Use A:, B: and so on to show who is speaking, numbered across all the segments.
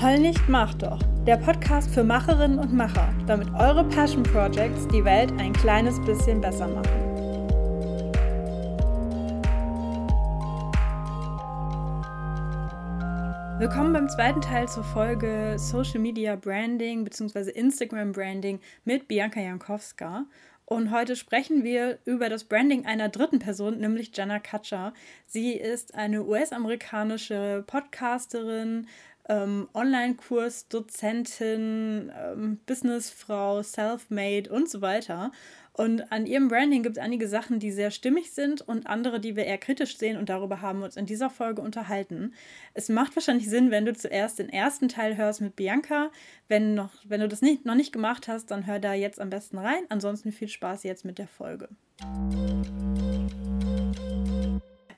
A: Heul nicht, mach doch. Der Podcast für Macherinnen und Macher, damit eure Passion Projects die Welt ein kleines bisschen besser machen. Willkommen beim zweiten Teil zur Folge Social Media Branding bzw. Instagram Branding mit Bianca Jankowska. Und heute sprechen wir über das Branding einer dritten Person, nämlich Jenna Kutcher. Sie ist eine US-amerikanische Podcasterin, ähm, Online-Kurs-Dozentin, ähm, Businessfrau, Self-Made und so weiter. Und an ihrem Branding gibt es einige Sachen, die sehr stimmig sind und andere, die wir eher kritisch sehen. Und darüber haben wir uns in dieser Folge unterhalten. Es macht wahrscheinlich Sinn, wenn du zuerst den ersten Teil hörst mit Bianca. Wenn, noch, wenn du das nicht, noch nicht gemacht hast, dann hör da jetzt am besten rein. Ansonsten viel Spaß jetzt mit der Folge.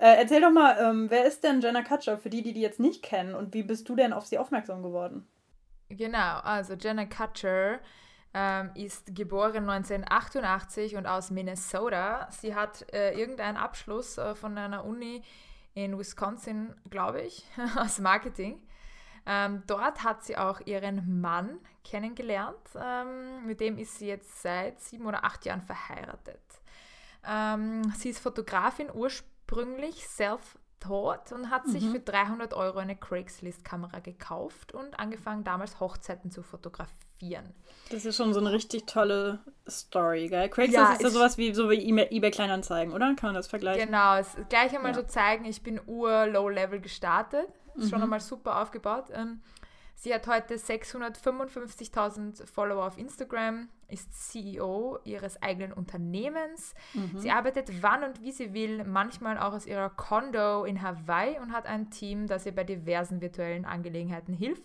A: Äh, erzähl doch mal, ähm, wer ist denn Jenna Kutcher für die, die die jetzt nicht kennen und wie bist du denn auf sie aufmerksam geworden?
B: Genau, also Jenna Kutcher ähm, ist geboren 1988 und aus Minnesota. Sie hat äh, irgendeinen Abschluss äh, von einer Uni in Wisconsin, glaube ich, aus Marketing. Ähm, dort hat sie auch ihren Mann kennengelernt. Ähm, mit dem ist sie jetzt seit sieben oder acht Jahren verheiratet. Ähm, sie ist Fotografin ursprünglich ursprünglich self-taught und hat mhm. sich für 300 Euro eine Craigslist-Kamera gekauft und angefangen, damals Hochzeiten zu fotografieren.
A: Das ist schon so eine richtig tolle Story, gell? Craigslist ja, ist ja sowas wie so wie eBay Kleinanzeigen, oder? Kann man das vergleichen?
B: Genau, es, gleich einmal ja. so zeigen, ich bin ur-low-level gestartet. Ist mhm. schon einmal super aufgebaut. Ähm, Sie hat heute 655.000 Follower auf Instagram, ist CEO ihres eigenen Unternehmens. Mhm. Sie arbeitet wann und wie sie will, manchmal auch aus ihrer Condo in Hawaii und hat ein Team, das ihr bei diversen virtuellen Angelegenheiten hilft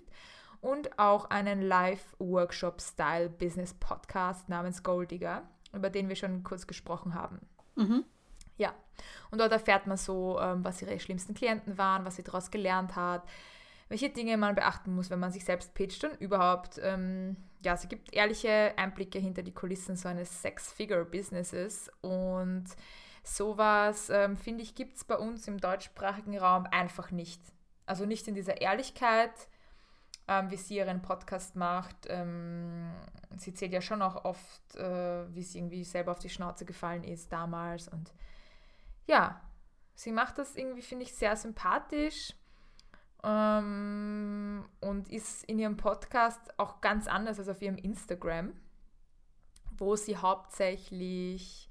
B: und auch einen Live-Workshop-Style-Business-Podcast namens Goldigger, über den wir schon kurz gesprochen haben. Mhm. Ja, und dort erfährt man so, ähm, was ihre schlimmsten Klienten waren, was sie daraus gelernt hat, welche Dinge man beachten muss, wenn man sich selbst pitcht und überhaupt. Ähm, ja, sie gibt ehrliche Einblicke hinter die Kulissen so eines Six-Figure-Businesses und sowas, ähm, finde ich, gibt es bei uns im deutschsprachigen Raum einfach nicht. Also nicht in dieser Ehrlichkeit, ähm, wie sie ihren Podcast macht. Ähm, sie zählt ja schon auch oft, äh, wie sie irgendwie selber auf die Schnauze gefallen ist damals. Und ja, sie macht das irgendwie, finde ich, sehr sympathisch ähm, und ist in ihrem Podcast auch ganz anders als auf ihrem Instagram, wo sie hauptsächlich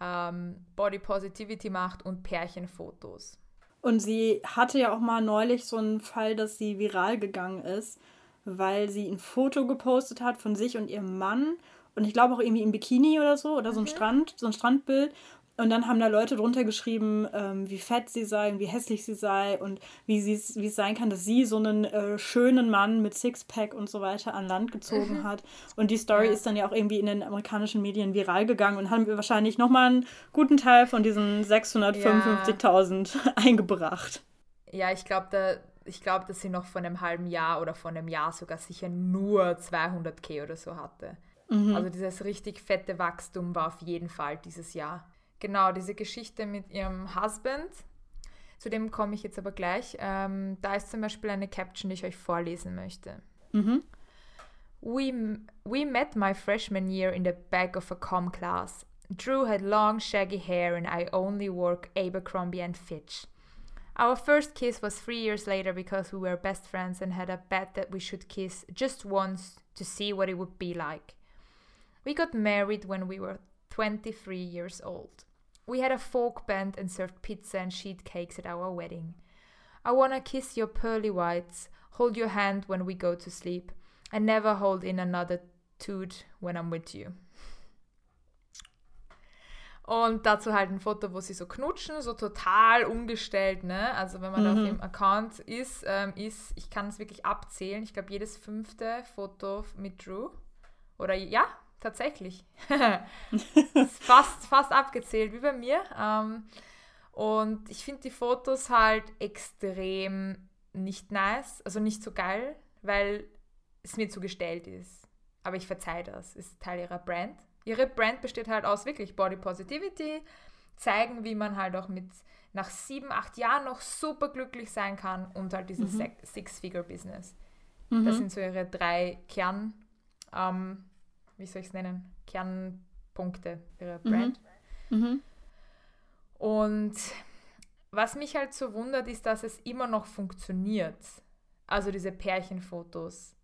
B: ähm, Body Positivity macht und Pärchenfotos.
A: Und sie hatte ja auch mal neulich so einen Fall, dass sie viral gegangen ist, weil sie ein Foto gepostet hat von sich und ihrem Mann und ich glaube auch irgendwie im Bikini oder so oder so ein mhm. Strand, so ein Strandbild und dann haben da Leute drunter geschrieben, ähm, wie fett sie sei und wie hässlich sie sei und wie, wie es sein kann, dass sie so einen äh, schönen Mann mit Sixpack und so weiter an Land gezogen mhm. hat. Und die Story ja. ist dann ja auch irgendwie in den amerikanischen Medien viral gegangen und haben wahrscheinlich nochmal einen guten Teil von diesen 655.000 ja. eingebracht.
B: Ja, ich glaube, da, ich glaube, dass sie noch vor einem halben Jahr oder vor einem Jahr sogar sicher nur 200k oder so hatte. Mhm. Also dieses richtig fette Wachstum war auf jeden Fall dieses Jahr. Genau, diese Geschichte mit ihrem Husband. Zu dem komme ich jetzt aber gleich. Ähm, da ist zum Beispiel eine Caption, die ich euch vorlesen möchte. Mhm. We, we met my freshman year in the back of a com class. Drew had long, shaggy hair, and I only wore Abercrombie and Fitch. Our first kiss was three years later because we were best friends and had a bet that we should kiss just once to see what it would be like. We got married when we were 23 years old. We had a folk band and served pizza and sheet cakes at our wedding. I wanna kiss your pearly whites, hold your hand when we go to sleep, and never hold in another toot when I'm with you. Und dazu halt ein Foto, wo sie so knutschen, so total umgestellt, ne? Also wenn man mhm. auf dem Account ist, ähm, ist, ich kann es wirklich abzählen, ich glaube jedes fünfte Foto mit Drew. Oder ja, tatsächlich. fast, fast abgezählt, wie bei mir. Ähm, und ich finde die Fotos halt extrem nicht nice, also nicht so geil, weil es mir zu gestellt ist. Aber ich verzeihe das, ist Teil ihrer Brand. Ihre Brand besteht halt aus wirklich Body Positivity, zeigen, wie man halt auch mit nach sieben, acht Jahren noch super glücklich sein kann und halt dieses mhm. Six-Figure-Business. Mhm. Das sind so ihre drei Kern, ähm, wie soll ich es nennen, Kernpunkte ihrer mhm. Brand. Mhm. Und was mich halt so wundert, ist, dass es immer noch funktioniert. Also diese Pärchenfotos.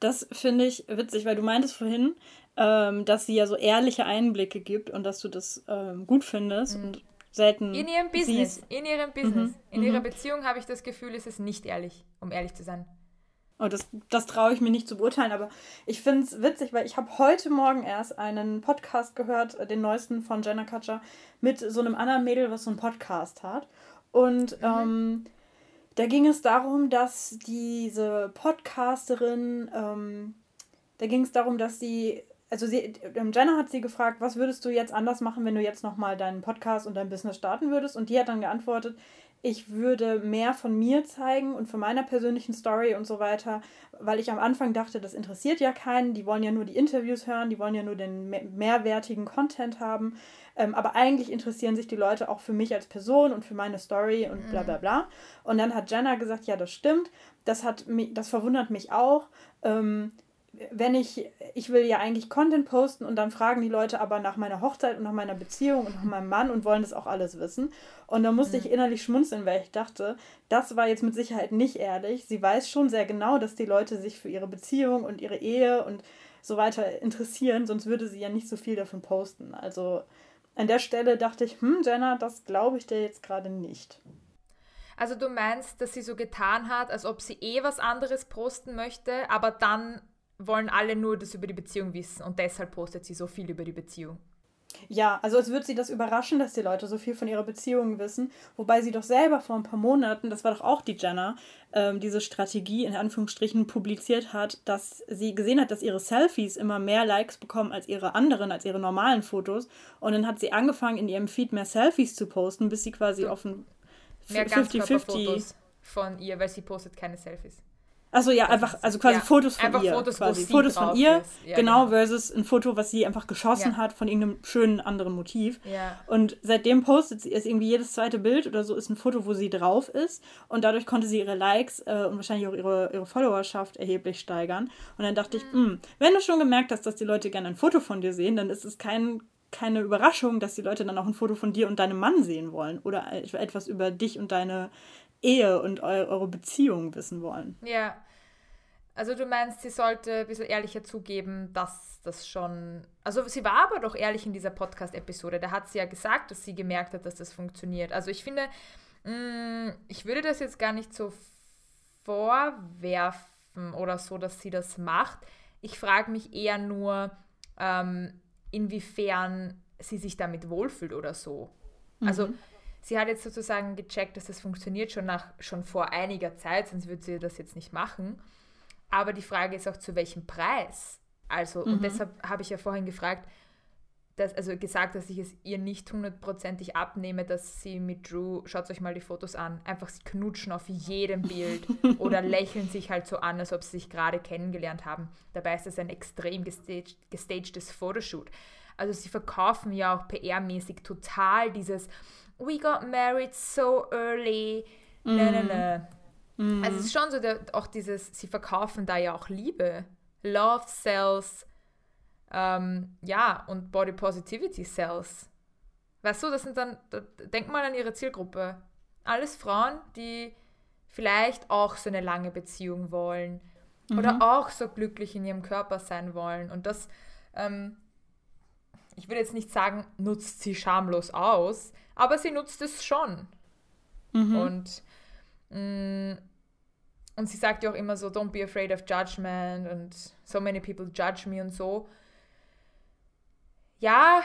A: Das finde ich witzig, weil du meintest vorhin, ähm, dass sie ja so ehrliche Einblicke gibt und dass du das ähm, gut findest mhm. und selten.
B: In ihrem Business, siehst. in ihrem Business. Mhm. In mhm. ihrer Beziehung habe ich das Gefühl, ist es nicht ehrlich, um ehrlich zu sein.
A: Oh, das, das traue ich mir nicht zu beurteilen, aber ich finde es witzig, weil ich habe heute Morgen erst einen Podcast gehört, äh, den neuesten von Jenna Kutcher, mit so einem anderen Mädel, was so einen Podcast hat. Und mhm. ähm, da ging es darum, dass diese Podcasterin, ähm, da ging es darum, dass sie, also sie, ähm, Jenna hat sie gefragt, was würdest du jetzt anders machen, wenn du jetzt nochmal deinen Podcast und dein Business starten würdest? Und die hat dann geantwortet, ich würde mehr von mir zeigen und von meiner persönlichen Story und so weiter, weil ich am Anfang dachte, das interessiert ja keinen, die wollen ja nur die Interviews hören, die wollen ja nur den mehrwertigen Content haben. Ähm, aber eigentlich interessieren sich die Leute auch für mich als Person und für meine Story und bla bla mhm. bla. Und dann hat Jenna gesagt, ja, das stimmt, das, hat mich, das verwundert mich auch. Ähm, wenn ich, ich will ja eigentlich Content posten und dann fragen die Leute aber nach meiner Hochzeit und nach meiner Beziehung und nach meinem Mann und wollen das auch alles wissen. Und da musste mhm. ich innerlich schmunzeln, weil ich dachte, das war jetzt mit Sicherheit nicht ehrlich. Sie weiß schon sehr genau, dass die Leute sich für ihre Beziehung und ihre Ehe und so weiter interessieren, sonst würde sie ja nicht so viel davon posten. Also an der Stelle dachte ich, hm, Jenna, das glaube ich dir jetzt gerade nicht.
B: Also du meinst, dass sie so getan hat, als ob sie eh was anderes posten möchte, aber dann wollen alle nur das über die Beziehung wissen und deshalb postet sie so viel über die Beziehung.
A: Ja, also es wird sie das überraschen, dass die Leute so viel von ihrer Beziehung wissen, wobei sie doch selber vor ein paar Monaten, das war doch auch die Jenna, ähm, diese Strategie in Anführungsstrichen publiziert hat, dass sie gesehen hat, dass ihre Selfies immer mehr Likes bekommen als ihre anderen, als ihre normalen Fotos. Und dann hat sie angefangen, in ihrem Feed mehr Selfies zu posten, bis sie quasi auf ein
B: 50-50 von ihr, weil sie postet keine Selfies.
A: Also ja, einfach, also quasi ja, Fotos von ihr. Fotos, quasi. Fotos von ihr, ja, genau, genau, versus ein Foto, was sie einfach geschossen ja. hat von irgendeinem schönen anderen Motiv. Und seitdem postet sie es irgendwie jedes zweite Bild oder so ist ein Foto, wo sie drauf ist. Und dadurch konnte sie ihre Likes äh, und wahrscheinlich auch ihre, ihre Followerschaft erheblich steigern. Und dann dachte mhm. ich, mh, wenn du schon gemerkt hast, dass die Leute gerne ein Foto von dir sehen, dann ist es kein, keine Überraschung, dass die Leute dann auch ein Foto von dir und deinem Mann sehen wollen. Oder etwas über dich und deine Ehe und eu eure Beziehung wissen wollen.
B: Ja. Also du meinst, sie sollte ein bisschen ehrlicher zugeben, dass das schon. Also sie war aber doch ehrlich in dieser Podcast-Episode. Da hat sie ja gesagt, dass sie gemerkt hat, dass das funktioniert. Also ich finde, mh, mm, ich würde das jetzt gar nicht so vorwerfen oder so, dass sie das macht. Ich frage mich eher nur, ähm, inwiefern sie sich damit wohlfühlt oder so. Also mhm sie hat jetzt sozusagen gecheckt, dass das funktioniert schon nach schon vor einiger Zeit, sonst würde sie das jetzt nicht machen. Aber die Frage ist auch, zu welchem Preis? Also, mhm. und deshalb habe ich ja vorhin gefragt, dass, also gesagt, dass ich es ihr nicht hundertprozentig abnehme, dass sie mit Drew, schaut euch mal die Fotos an, einfach sie knutschen auf jedem Bild oder lächeln sich halt so an, als ob sie sich gerade kennengelernt haben. Dabei ist das ein extrem gestaged, Fotoshoot. Also sie verkaufen ja auch PR-mäßig total dieses, we got married so early. Mm. Ne, ne, ne. Mm. Also es ist schon so, der, auch dieses, sie verkaufen da ja auch Liebe. Love sells. Ähm, ja, und Body Positivity sells. Weißt du, das sind dann, da, denk mal an ihre Zielgruppe. Alles Frauen, die vielleicht auch so eine lange Beziehung wollen mhm. oder auch so glücklich in ihrem Körper sein wollen. Und das, ähm, ich will jetzt nicht sagen, nutzt sie schamlos aus, aber sie nutzt es schon. Mhm. Und, mh, mm, und sie sagt ja auch immer so, don't be afraid of judgment und so many people judge me und so. Ja,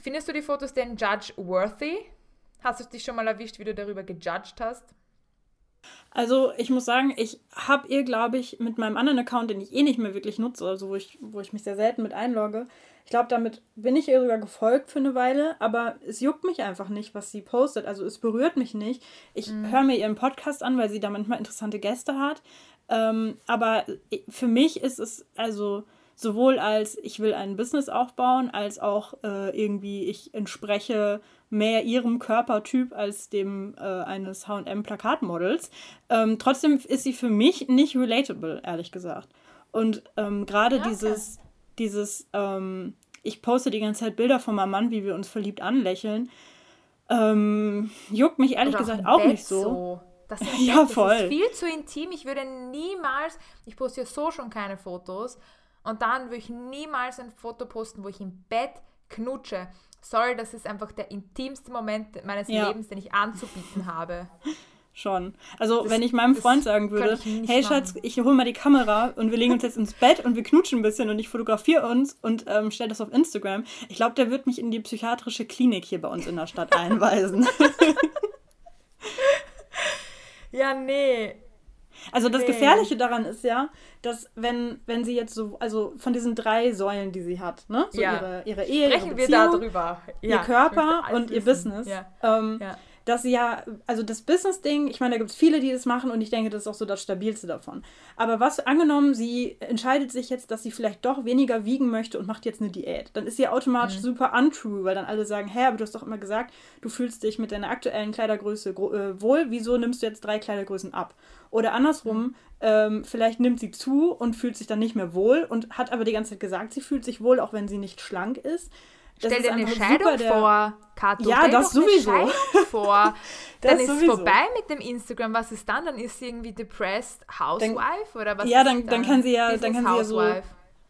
B: findest du die Fotos denn judge-worthy? Hast du dich schon mal erwischt, wie du darüber gejudged hast?
A: Also ich muss sagen, ich habe ihr, glaube ich, mit meinem anderen Account, den ich eh nicht mehr wirklich nutze, also wo ich, wo ich mich sehr selten mit einlogge, ich glaube, damit bin ich ihr sogar gefolgt für eine Weile, aber es juckt mich einfach nicht, was sie postet. Also es berührt mich nicht. Ich mhm. höre mir ihren Podcast an, weil sie da manchmal interessante Gäste hat. Ähm, aber für mich ist es, also sowohl als ich will ein Business aufbauen, als auch äh, irgendwie ich entspreche mehr ihrem Körpertyp als dem äh, eines H&M-Plakatmodels. Ähm, trotzdem ist sie für mich nicht relatable, ehrlich gesagt. Und ähm, gerade ja, okay. dieses, dieses ähm, ich poste die ganze Zeit Bilder von meinem Mann, wie wir uns verliebt anlächeln, ähm, juckt mich ehrlich Oder gesagt auch, nicht so. so.
B: Das, ist, ja, das voll. ist viel zu intim. Ich würde niemals, ich poste ja so schon keine Fotos, und dann würde ich niemals ein Foto posten, wo ich im Bett knutsche. Sorry, das ist einfach der intimste Moment meines ja. Lebens, den ich anzubieten habe.
A: Schon. Also, das, wenn ich meinem Freund sagen würde, hey Schatz, ich hole mal die Kamera und wir legen uns jetzt ins Bett und wir knutschen ein bisschen und ich fotografiere uns und ähm, stelle das auf Instagram, ich glaube, der wird mich in die psychiatrische Klinik hier bei uns in der Stadt einweisen.
B: ja, nee.
A: Also das nee. Gefährliche daran ist ja, dass wenn, wenn sie jetzt so, also von diesen drei Säulen, die sie hat, ne? So ja. ihre, ihre Ehe, Sprechen ihre Beziehung, wir darüber. Ja, ihr Körper und ihr Business. Ja. Ähm, ja dass sie ja, also das Business-Ding, ich meine, da gibt es viele, die das machen und ich denke, das ist auch so das Stabilste davon. Aber was angenommen, sie entscheidet sich jetzt, dass sie vielleicht doch weniger wiegen möchte und macht jetzt eine Diät, dann ist sie automatisch mhm. super untrue, weil dann alle sagen, hä, aber du hast doch immer gesagt, du fühlst dich mit deiner aktuellen Kleidergröße äh, wohl, wieso nimmst du jetzt drei Kleidergrößen ab? Oder andersrum, mhm. ähm, vielleicht nimmt sie zu und fühlt sich dann nicht mehr wohl und hat aber die ganze Zeit gesagt, sie fühlt sich wohl, auch wenn sie nicht schlank ist. Das Stell dir eine Scheidung der... vor, Kato. Ja, Stell das sowieso.
B: vor. dann ist es vorbei mit dem Instagram. Was ist dann? Dann ist sie irgendwie depressed Housewife
A: dann,
B: oder was?
A: Ja, dann, dann, dann kann sie ja, dann kann sie ja so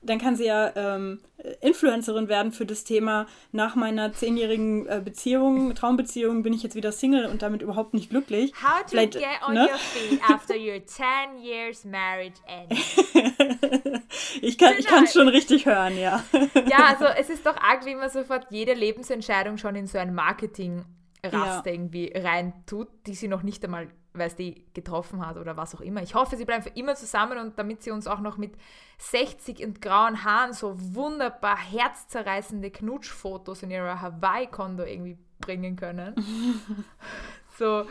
A: dann kann sie ja ähm, Influencerin werden für das Thema. Nach meiner zehnjährigen äh, Beziehung, Traumbeziehung, bin ich jetzt wieder Single und damit überhaupt nicht glücklich. How to Vielleicht, get on ne? your feet after your 10 years marriage ends. ich kann es genau. schon richtig hören, ja.
B: ja, also es ist doch arg, wie man sofort jede Lebensentscheidung schon in so ein Marketing Raster ja. irgendwie rein tut, die sie noch nicht einmal weil es die getroffen hat oder was auch immer. Ich hoffe, sie bleiben für immer zusammen und damit sie uns auch noch mit 60 und grauen Haaren so wunderbar herzzerreißende Knutschfotos in ihrer Hawaii-Kondo irgendwie bringen können. so.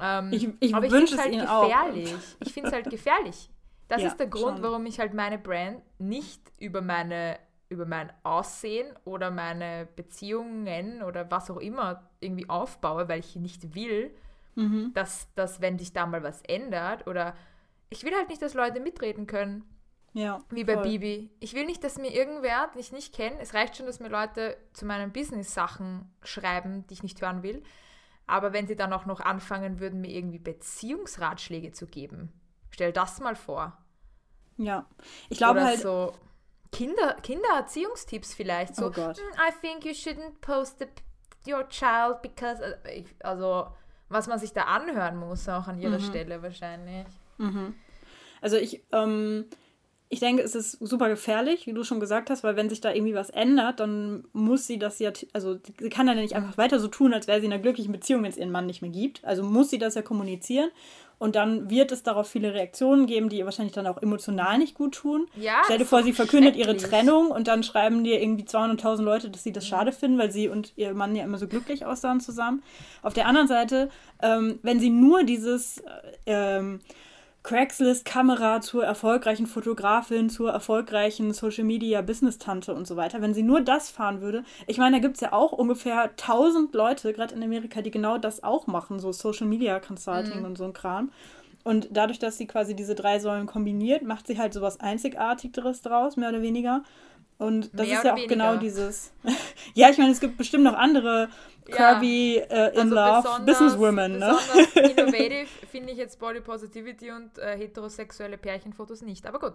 B: Ähm, ich ich aber ich finde es halt gefährlich. Auch. Ich finde es halt gefährlich. Das ja, ist der Grund, schon. warum ich halt meine Brand nicht über meine über mein Aussehen oder meine Beziehungen oder was auch immer irgendwie aufbaue, weil ich nicht will, mhm. dass, dass wenn sich da mal was ändert oder ich will halt nicht, dass Leute mitreden können. Ja. Wie bei voll. Bibi. Ich will nicht, dass mir irgendwer, den ich nicht kenne, es reicht schon, dass mir Leute zu meinen Business-Sachen schreiben, die ich nicht hören will. Aber wenn sie dann auch noch anfangen würden, mir irgendwie Beziehungsratschläge zu geben, stell das mal vor.
A: Ja, ich glaube halt.
B: So Kinder, Kindererziehungstipps vielleicht. So, oh Gott. Hm, I think you shouldn't post the, your child because. Äh, also, was man sich da anhören muss, auch an ihrer mhm. Stelle wahrscheinlich.
A: Mhm. Also ich, ähm, ich denke, es ist super gefährlich, wie du schon gesagt hast, weil wenn sich da irgendwie was ändert, dann muss sie das ja, also sie kann dann ja nicht einfach weiter so tun, als wäre sie in einer glücklichen Beziehung, wenn es ihren Mann nicht mehr gibt. Also muss sie das ja kommunizieren. Und dann wird es darauf viele Reaktionen geben, die ihr wahrscheinlich dann auch emotional nicht gut tun. Ja, Stell dir vor, sie verkündet ihre Trennung und dann schreiben dir irgendwie 200.000 Leute, dass sie das schade finden, weil sie und ihr Mann ja immer so glücklich aussahen zusammen. Auf der anderen Seite, ähm, wenn sie nur dieses äh, ähm, Craigslist-Kamera zur erfolgreichen Fotografin, zur erfolgreichen Social-Media-Business-Tante und so weiter, wenn sie nur das fahren würde, ich meine, da gibt es ja auch ungefähr 1000 Leute, gerade in Amerika, die genau das auch machen, so Social-Media-Consulting mhm. und so ein Kram. Und dadurch, dass sie quasi diese drei Säulen kombiniert, macht sie halt so was Einzigartigeres draus, mehr oder weniger. Und das Mehr ist ja auch weniger. genau dieses. ja, ich meine, es gibt bestimmt noch andere Kirby ja. äh, in also Love Businesswomen. Ne?
B: innovative finde ich jetzt Body Positivity und äh, heterosexuelle Pärchenfotos nicht. Aber gut.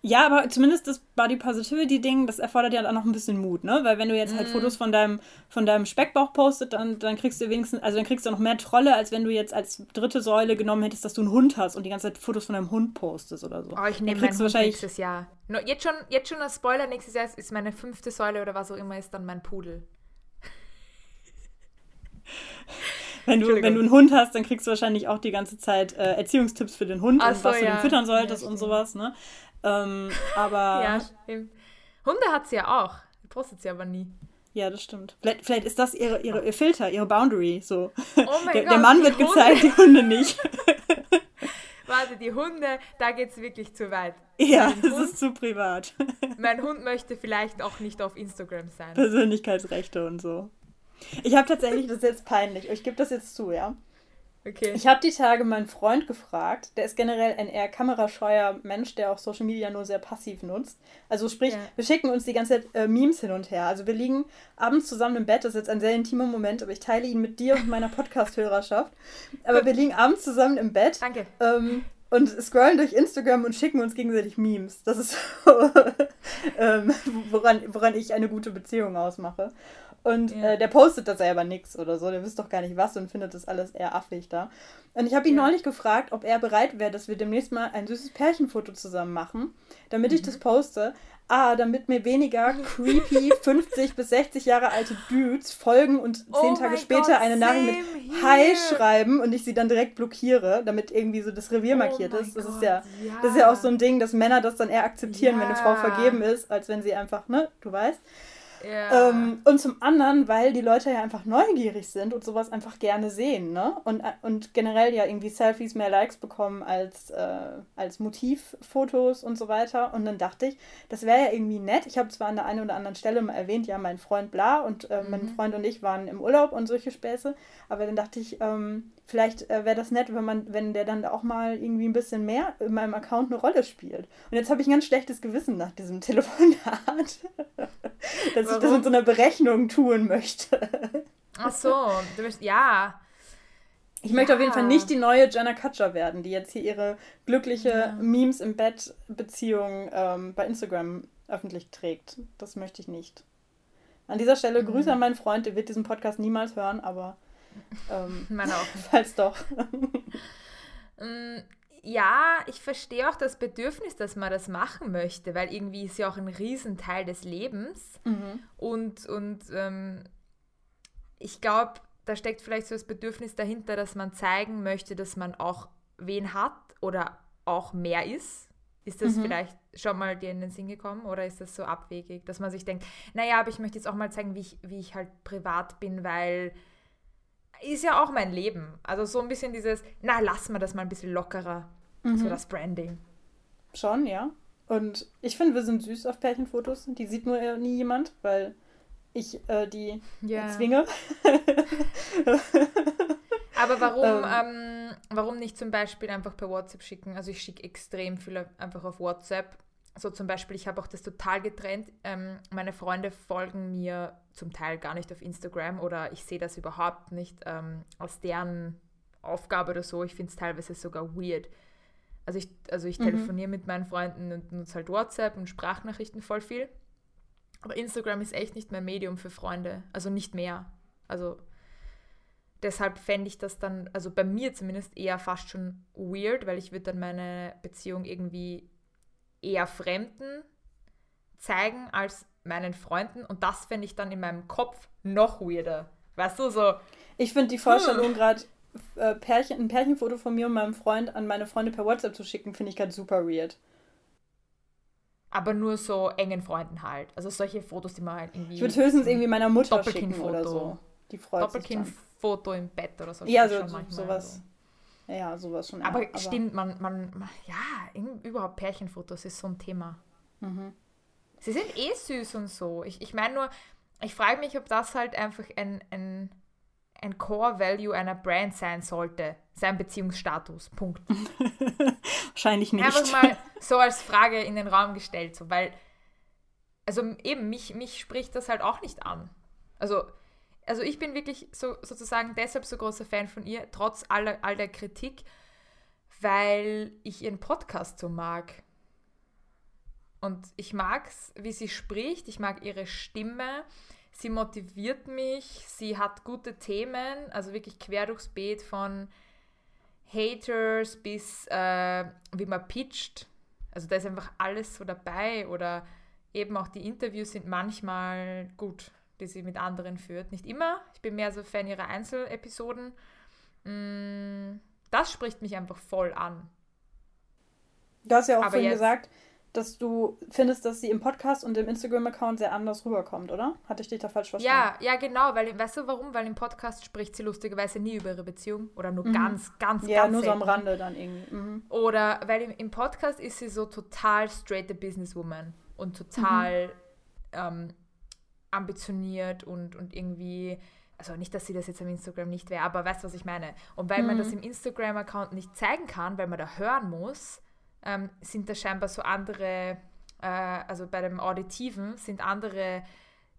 A: Ja, aber zumindest das Body Positivity Ding, das erfordert ja dann noch ein bisschen Mut, ne? Weil wenn du jetzt halt mm. Fotos von deinem, von deinem Speckbauch postet, dann, dann kriegst du wenigstens, also dann kriegst du noch mehr Trolle, als wenn du jetzt als dritte Säule genommen hättest, dass du einen Hund hast und die ganze Zeit Fotos von deinem Hund postest oder so.
B: Oh, ich nehme meinen Hund nächstes Jahr. No, jetzt, schon, jetzt schon ein Spoiler, nächstes Jahr ist meine fünfte Säule oder was auch immer ist dann mein Pudel.
A: wenn du, wenn du einen Hund hast, dann kriegst du wahrscheinlich auch die ganze Zeit äh, Erziehungstipps für den Hund so, was du ja. den füttern solltest ja, und sowas, ne? Ähm, aber.
B: ja, stimmt. Hunde hat sie ja auch. Die postet sie aber nie.
A: Ja, das stimmt. Vielleicht, vielleicht ist das ihre, ihre, ihr Filter, ihre Boundary. So. Oh mein der, Gott, der Mann wird Hunde. gezeigt, die Hunde nicht.
B: Warte, die Hunde, da geht es wirklich zu weit.
A: Ja, das Hund, ist zu privat.
B: mein Hund möchte vielleicht auch nicht auf Instagram sein.
A: Persönlichkeitsrechte und so. Ich habe tatsächlich, das ist jetzt peinlich, ich gebe das jetzt zu, ja. Okay. Ich habe die Tage meinen Freund gefragt, der ist generell ein eher kamerascheuer Mensch, der auch Social Media nur sehr passiv nutzt. Also sprich, ja. wir schicken uns die ganze Zeit äh, Memes hin und her. Also wir liegen abends zusammen im Bett, das ist jetzt ein sehr intimer Moment, aber ich teile ihn mit dir und meiner Podcast-Hörerschaft. Aber wir liegen abends zusammen im Bett.
B: Danke.
A: Ähm, und scrollen durch Instagram und schicken uns gegenseitig Memes. Das ist so, ähm, woran, woran ich eine gute Beziehung ausmache. Und ja. äh, der postet da selber nichts oder so. Der wisst doch gar nicht was und findet das alles eher affig da. Und ich habe ihn ja. neulich gefragt, ob er bereit wäre, dass wir demnächst mal ein süßes Pärchenfoto zusammen machen, damit mhm. ich das poste. Ah, damit mir weniger creepy 50 bis 60 Jahre alte Dudes folgen und oh zehn Tage später God, eine Nachricht mit Hi schreiben und ich sie dann direkt blockiere, damit irgendwie so das Revier oh markiert ist. Das God, ist ja, ja, das ist ja auch so ein Ding, dass Männer das dann eher akzeptieren, wenn eine Frau vergeben ist, als wenn sie einfach, ne, du weißt. Ja. Ähm, und zum anderen, weil die Leute ja einfach neugierig sind und sowas einfach gerne sehen, ne? Und, und generell ja irgendwie Selfies mehr Likes bekommen als, äh, als Motivfotos und so weiter. Und dann dachte ich, das wäre ja irgendwie nett. Ich habe zwar an der einen oder anderen Stelle mal erwähnt, ja, mein Freund bla und äh, mhm. mein Freund und ich waren im Urlaub und solche Späße, aber dann dachte ich, ähm, vielleicht äh, wäre das nett, wenn man, wenn der dann auch mal irgendwie ein bisschen mehr in meinem Account eine Rolle spielt. Und jetzt habe ich ein ganz schlechtes Gewissen nach diesem Telefonat, dass Warum? ich das in so einer Berechnung tun möchte.
B: Ach so, du bist, ja.
A: Ich möchte auf jeden Fall nicht die neue Jenna Kutcher werden, die jetzt hier ihre glückliche ja. Memes im Bett Beziehung ähm, bei Instagram öffentlich trägt. Das möchte ich nicht. An dieser Stelle mhm. Grüße an meinen Freund, der wird diesen Podcast niemals hören, aber ähm, Meine auch. Falls doch.
B: Mm, ja, ich verstehe auch das Bedürfnis, dass man das machen möchte, weil irgendwie ist ja auch ein Riesenteil des Lebens. Mhm. Und, und ähm, ich glaube, da steckt vielleicht so das Bedürfnis dahinter, dass man zeigen möchte, dass man auch wen hat oder auch mehr ist. Ist das mhm. vielleicht schon mal dir in den Sinn gekommen oder ist das so abwegig, dass man sich denkt, naja, aber ich möchte jetzt auch mal zeigen, wie ich, wie ich halt privat bin, weil ist ja auch mein Leben. Also so ein bisschen dieses, na, lass mal das mal ein bisschen lockerer. Mhm. So das Branding.
A: Schon, ja. Und ich finde, wir sind süß auf Pärchenfotos. Die sieht nur nie jemand, weil ich äh, die yeah. zwinge.
B: Aber warum, ähm. Ähm, warum nicht zum Beispiel einfach per WhatsApp schicken? Also ich schicke extrem viele einfach auf WhatsApp so zum Beispiel, ich habe auch das total getrennt. Ähm, meine Freunde folgen mir zum Teil gar nicht auf Instagram oder ich sehe das überhaupt nicht ähm, als deren Aufgabe oder so. Ich finde es teilweise sogar weird. Also ich, also ich mhm. telefoniere mit meinen Freunden und nutze halt WhatsApp und Sprachnachrichten voll viel. Aber Instagram ist echt nicht mehr Medium für Freunde. Also nicht mehr. Also deshalb fände ich das dann, also bei mir zumindest eher fast schon weird, weil ich würde dann meine Beziehung irgendwie eher Fremden zeigen als meinen Freunden und das fände ich dann in meinem Kopf noch weirder. Weißt du, so.
A: Ich finde die Vorstellung gerade, äh, Pärchen, ein Pärchenfoto von mir und meinem Freund an meine Freunde per WhatsApp zu schicken, finde ich gerade super weird.
B: Aber nur so engen Freunden halt. Also solche Fotos, die man halt irgendwie.
A: Ich würde höchstens irgendwie meiner Mutter schicken oder so.
B: Die freut Doppelkind-Foto im Bett oder so.
A: Ja, so, sowas. Ja, sowas schon.
B: Aber, aber stimmt, man, man, ja, überhaupt Pärchenfotos ist so ein Thema. Mhm. Sie sind eh süß und so. Ich, ich meine nur, ich frage mich, ob das halt einfach ein, ein, ein Core-Value einer Brand sein sollte. Sein Beziehungsstatus. Punkt.
A: Wahrscheinlich nicht.
B: Einfach mal so als Frage in den Raum gestellt, so, weil, also eben, mich, mich spricht das halt auch nicht an. Also, also ich bin wirklich so, sozusagen deshalb so großer Fan von ihr, trotz aller, all der Kritik, weil ich ihren Podcast so mag. Und ich mag es, wie sie spricht, ich mag ihre Stimme, sie motiviert mich, sie hat gute Themen, also wirklich quer durchs Beet von Haters bis äh, wie man pitcht. Also da ist einfach alles so dabei oder eben auch die Interviews sind manchmal gut die sie mit anderen führt. Nicht immer. Ich bin mehr so Fan ihrer Einzelepisoden. Mm, das spricht mich einfach voll an.
A: Du hast ja auch vorhin gesagt, dass du findest, dass sie im Podcast und im Instagram-Account sehr anders rüberkommt, oder? Hatte ich dich da falsch verstanden?
B: Ja, ja, genau. Weil, weißt du warum? Weil im Podcast spricht sie lustigerweise nie über ihre Beziehung oder nur mhm. ganz, ganz,
A: ja,
B: ganz
A: nur selten. so am Rande dann irgendwie. Mhm.
B: Oder weil im, im, Podcast ist sie so total straight a businesswoman und total mhm. ähm, ambitioniert und, und irgendwie also nicht, dass sie das jetzt am Instagram nicht wäre, aber weißt du, was ich meine? Und weil mhm. man das im Instagram-Account nicht zeigen kann, weil man da hören muss, ähm, sind da scheinbar so andere, äh, also bei dem Auditiven sind andere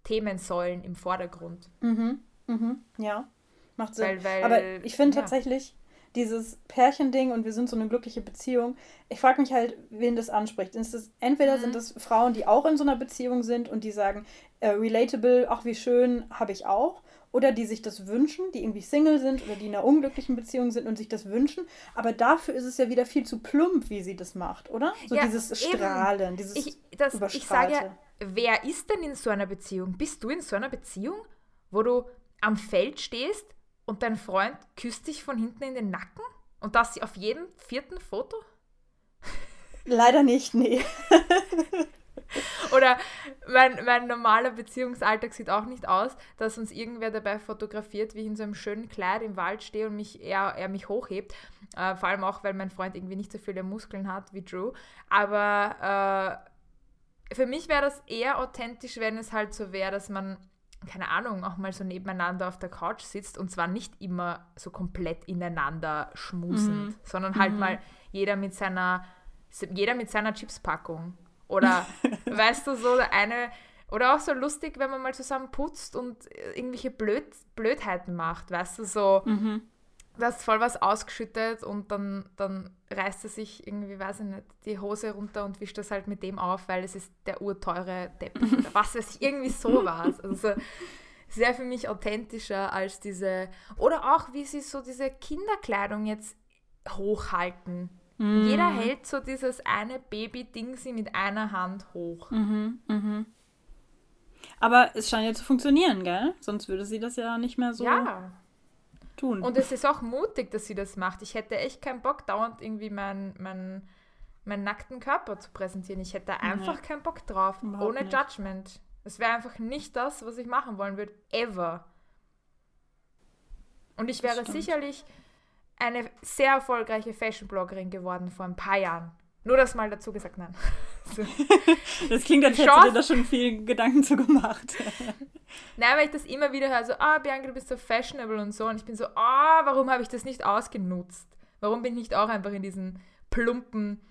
B: Themensäulen im Vordergrund.
A: Mhm, mhm, ja, macht Sinn. Weil, weil, Aber ich finde ja. tatsächlich dieses Pärchending und wir sind so eine glückliche Beziehung. Ich frage mich halt, wen das anspricht. Ist das, entweder mhm. sind das Frauen, die auch in so einer Beziehung sind und die sagen, äh, relatable, ach wie schön, habe ich auch oder die sich das wünschen, die irgendwie Single sind oder die in einer unglücklichen Beziehung sind und sich das wünschen. Aber dafür ist es ja wieder viel zu plump, wie sie das macht, oder? So ja, dieses Strahlen, eben. dieses
B: ich, das, Ich sage ja, wer ist denn in so einer Beziehung? Bist du in so einer Beziehung, wo du am Feld stehst und dein Freund küsst dich von hinten in den Nacken? Und das auf jedem vierten Foto?
A: Leider nicht, nee.
B: Oder mein, mein normaler Beziehungsalltag sieht auch nicht aus, dass uns irgendwer dabei fotografiert, wie ich in so einem schönen Kleid im Wald stehe und mich er, er mich hochhebt. Äh, vor allem auch, weil mein Freund irgendwie nicht so viele Muskeln hat wie Drew. Aber äh, für mich wäre das eher authentisch, wenn es halt so wäre, dass man keine Ahnung, auch mal so nebeneinander auf der Couch sitzt und zwar nicht immer so komplett ineinander schmusend, mhm. sondern halt mhm. mal jeder mit seiner jeder mit seiner Chipspackung oder weißt du, so eine, oder auch so lustig, wenn man mal zusammen putzt und irgendwelche Blöd, Blödheiten macht, weißt du, so, mhm. Das voll was ausgeschüttet und dann, dann reißt er sich irgendwie, weiß ich nicht, die Hose runter und wischt das halt mit dem auf, weil es ist der urteure Teppich oder was weiß ich, irgendwie sowas. Also sehr für mich authentischer als diese, oder auch wie sie so diese Kinderkleidung jetzt hochhalten. Mhm. Jeder hält so dieses eine Baby-Ding sie mit einer Hand hoch.
A: Mhm, mhm. Aber es scheint ja zu funktionieren, gell? Sonst würde sie das ja nicht mehr so ja. Tun.
B: Und es ist auch mutig, dass sie das macht. Ich hätte echt keinen Bock, dauernd irgendwie meinen mein, mein nackten Körper zu präsentieren. Ich hätte einfach nee. keinen Bock drauf. Überhaupt ohne nicht. Judgment. Es wäre einfach nicht das, was ich machen wollen würde. Ever. Und ich wäre sicherlich eine sehr erfolgreiche Fashion-Bloggerin geworden vor ein paar Jahren. Nur das mal dazu gesagt, nein.
A: das klingt, als hättest du dir da schon viel Gedanken zu gemacht.
B: nein, weil ich das immer wieder höre, so, ah, Bianca, du bist so fashionable und so. Und ich bin so, ah, warum habe ich das nicht ausgenutzt? Warum bin ich nicht auch einfach in diesen plumpen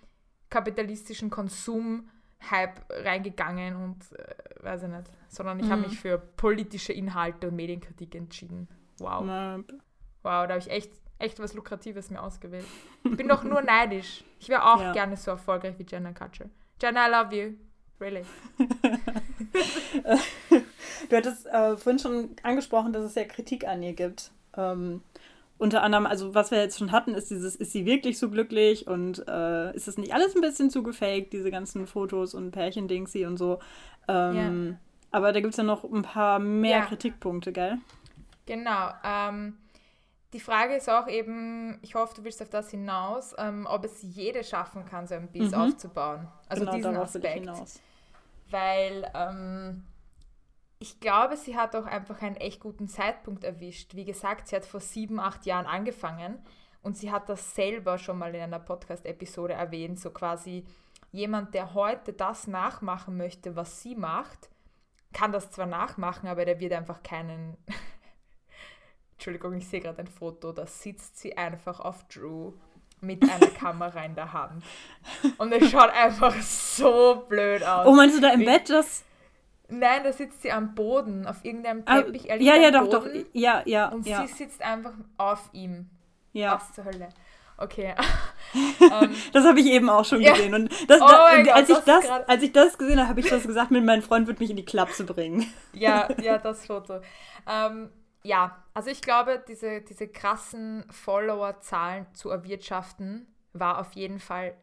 B: kapitalistischen Konsum-Hype reingegangen und äh, weiß ich nicht. Sondern ich mhm. habe mich für politische Inhalte und Medienkritik entschieden. Wow. Wow, da habe ich echt echt was Lukratives mir ausgewählt. Ich bin doch nur neidisch. Ich wäre auch ja. gerne so erfolgreich wie Jenna Kutcher. Jenna, I love you. Really.
A: du hattest äh, vorhin schon angesprochen, dass es ja Kritik an ihr gibt. Ähm, unter anderem, also was wir jetzt schon hatten, ist dieses, ist sie wirklich so glücklich und äh, ist das nicht alles ein bisschen zu gefaked, diese ganzen Fotos und Pärchendingsi und so. Ähm, yeah. Aber da gibt es ja noch ein paar mehr ja. Kritikpunkte, gell?
B: Genau. Ähm, die Frage ist auch eben, ich hoffe, du willst auf das hinaus, ähm, ob es jede schaffen kann, so ein Biss mhm. aufzubauen. Also genau, diesen Aspekt. Weil ähm, ich glaube, sie hat auch einfach einen echt guten Zeitpunkt erwischt. Wie gesagt, sie hat vor sieben, acht Jahren angefangen und sie hat das selber schon mal in einer Podcast-Episode erwähnt, so quasi jemand, der heute das nachmachen möchte, was sie macht, kann das zwar nachmachen, aber der wird einfach keinen Entschuldigung, ich sehe gerade ein Foto, da sitzt sie einfach auf Drew mit einer Kamera in der Hand. Und es schaut einfach so blöd aus.
A: Oh, meinst du da im Wie, Bett das?
B: Nein, da sitzt sie am Boden, auf irgendeinem ah, Teppich.
A: Ah, ja, ja, doch, doch. Ja, ja.
B: Und
A: ja.
B: sie sitzt einfach auf ihm.
A: Ja.
B: Was zur Hölle. Okay.
A: um, ähm, das habe ich eben auch schon gesehen. Und das, oh da, Gott, als, ich das, als ich das gesehen habe, habe ich das gesagt, mit meinem Freund wird mich in die Klapse bringen.
B: Ja, ja, das Foto. Um, ähm, ja, also ich glaube, diese, diese krassen Follower-Zahlen zu erwirtschaften, war auf jeden Fall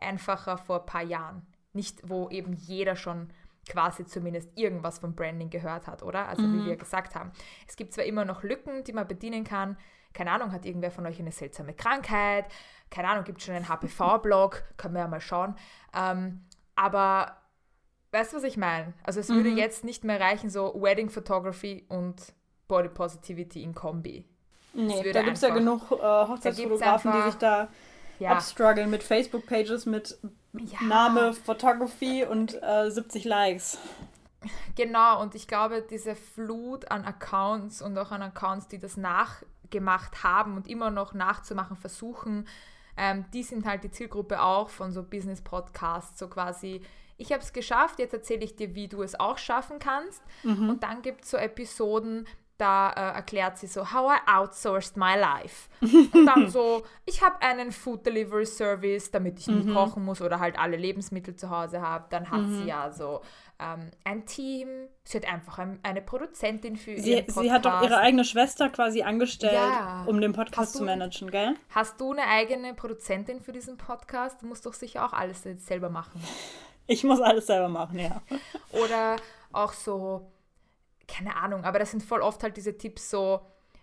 B: einfacher vor ein paar Jahren. Nicht, wo eben jeder schon quasi zumindest irgendwas von Branding gehört hat, oder? Also mhm. wie wir gesagt haben. Es gibt zwar immer noch Lücken, die man bedienen kann. Keine Ahnung, hat irgendwer von euch eine seltsame Krankheit? Keine Ahnung, gibt es schon einen HPV-Blog? Können wir ja mal schauen. Ähm, Aber weißt du, was ich meine? Also es würde
A: Mhm.
B: jetzt nicht mehr reichen, so Wedding Photography und Body Positivity in Kombi.
A: Nee, da gibt es ja genug äh, Hochzeitsfotografen, die sich da
B: Ja,
A: abstruggeln mit Facebook-Pages mit
B: Ja.
A: Name, Photography und äh, 70 Likes.
B: genau. Und ich glaube, diese Flut an Accounts und auch an Accounts, die das nachgemacht haben und immer noch nachzumachen versuchen, ähm, die sind halt die Zielgruppe auch von so Business-Podcasts, so quasi. Ich habe es geschafft, jetzt erzähle ich dir, wie du es auch schaffen kannst.
A: Mhm.
B: Und dann gibt es so Episoden, da äh, erklärt sie so, how I outsourced my life. Und dann so, ich habe einen Food Delivery Service, damit ich
A: Mhm.
B: nie kochen muss oder halt alle Lebensmittel zu Hause habe. Dann hat sie ja so ähm, ein Team. Sie hat einfach ein, eine Produzentin für
A: Sie,
B: ihren Podcast.
A: sie hat doch ihre eigene Schwester quasi angestellt,
B: Ja.
A: um den Podcast
B: Hast
A: zu
B: du-
A: managen, gell?
B: Hast du eine eigene Produzentin für diesen Podcast? Du musst doch sicher auch alles selber machen.
A: Ich muss alles selber machen, ja.
B: Oder auch so, keine Ahnung, aber das sind voll oft halt diese Tipps so,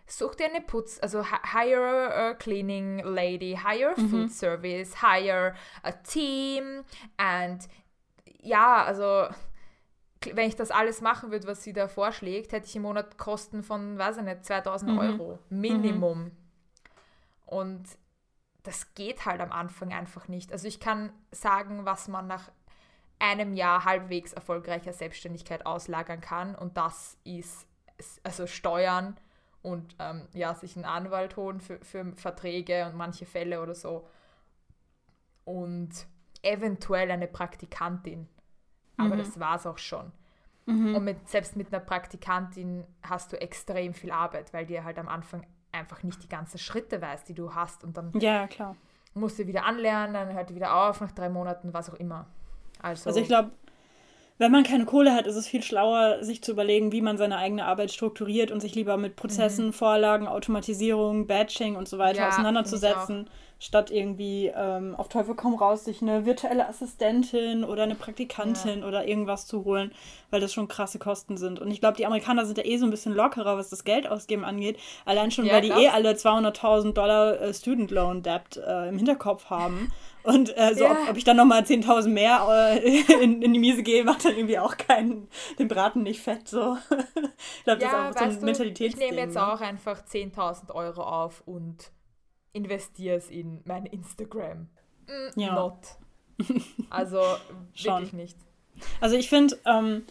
B: such dir eine Putz, also hi- hire a cleaning lady, hire a food service, hire a team and ja, also wenn ich das alles machen würde, was sie da vorschlägt, hätte ich im Monat Kosten von, weiß ich nicht, 2000
A: Mhm.
B: Euro. Minimum. Und das geht halt am Anfang einfach nicht. Also ich kann sagen, was man nach einem Jahr halbwegs erfolgreicher Selbstständigkeit auslagern kann. Und das ist also Steuern und ähm, ja, sich einen Anwalt holen für, für Verträge und manche Fälle oder so. Und eventuell eine Praktikantin. Aber
A: Mhm.
B: das war's auch schon.
A: Mhm.
B: Und mit, selbst mit einer Praktikantin hast du extrem viel Arbeit, weil dir halt am Anfang einfach nicht die ganzen Schritte weißt, die du hast. Und dann
A: Ja, klar.
B: musst du wieder anlernen, dann hört die wieder auf nach drei Monaten, was auch immer. Also,
A: Also ich glaube, wenn man keine Kohle hat, ist es viel schlauer, sich zu überlegen, wie man seine eigene Arbeit strukturiert und sich lieber mit Prozessen, Vorlagen, Automatisierung, Batching und so weiter
B: Mhm. Ja,
A: auseinanderzusetzen, statt irgendwie ähm, auf Teufel komm raus, sich eine virtuelle Assistentin oder eine Praktikantin oder irgendwas zu holen, weil das schon krasse Kosten sind. Und ich glaube, die Amerikaner sind ja eh so ein bisschen lockerer, was das Geld ausgeben angeht. Allein schon,
B: Ja,
A: weil die eh alle 200.000 Dollar äh, Student Loan Debt äh, im Hinterkopf haben. Und äh, so,
B: Ja.
A: ob, ob ich dann nochmal 10.000 mehr äh, in, in die Miese gehe, macht dann irgendwie auch keinen, den Braten nicht fett. So. ich glaube, das ist
B: ja,
A: auch so ein
B: du, ich
A: Mentalitätsding.
B: nehme jetzt
A: ne?
B: auch einfach 10.000 Euro auf und investiere es in mein Instagram. Mm,
A: Ja.
B: Not. Also wirklich nicht.
A: Also ich finde, ähm,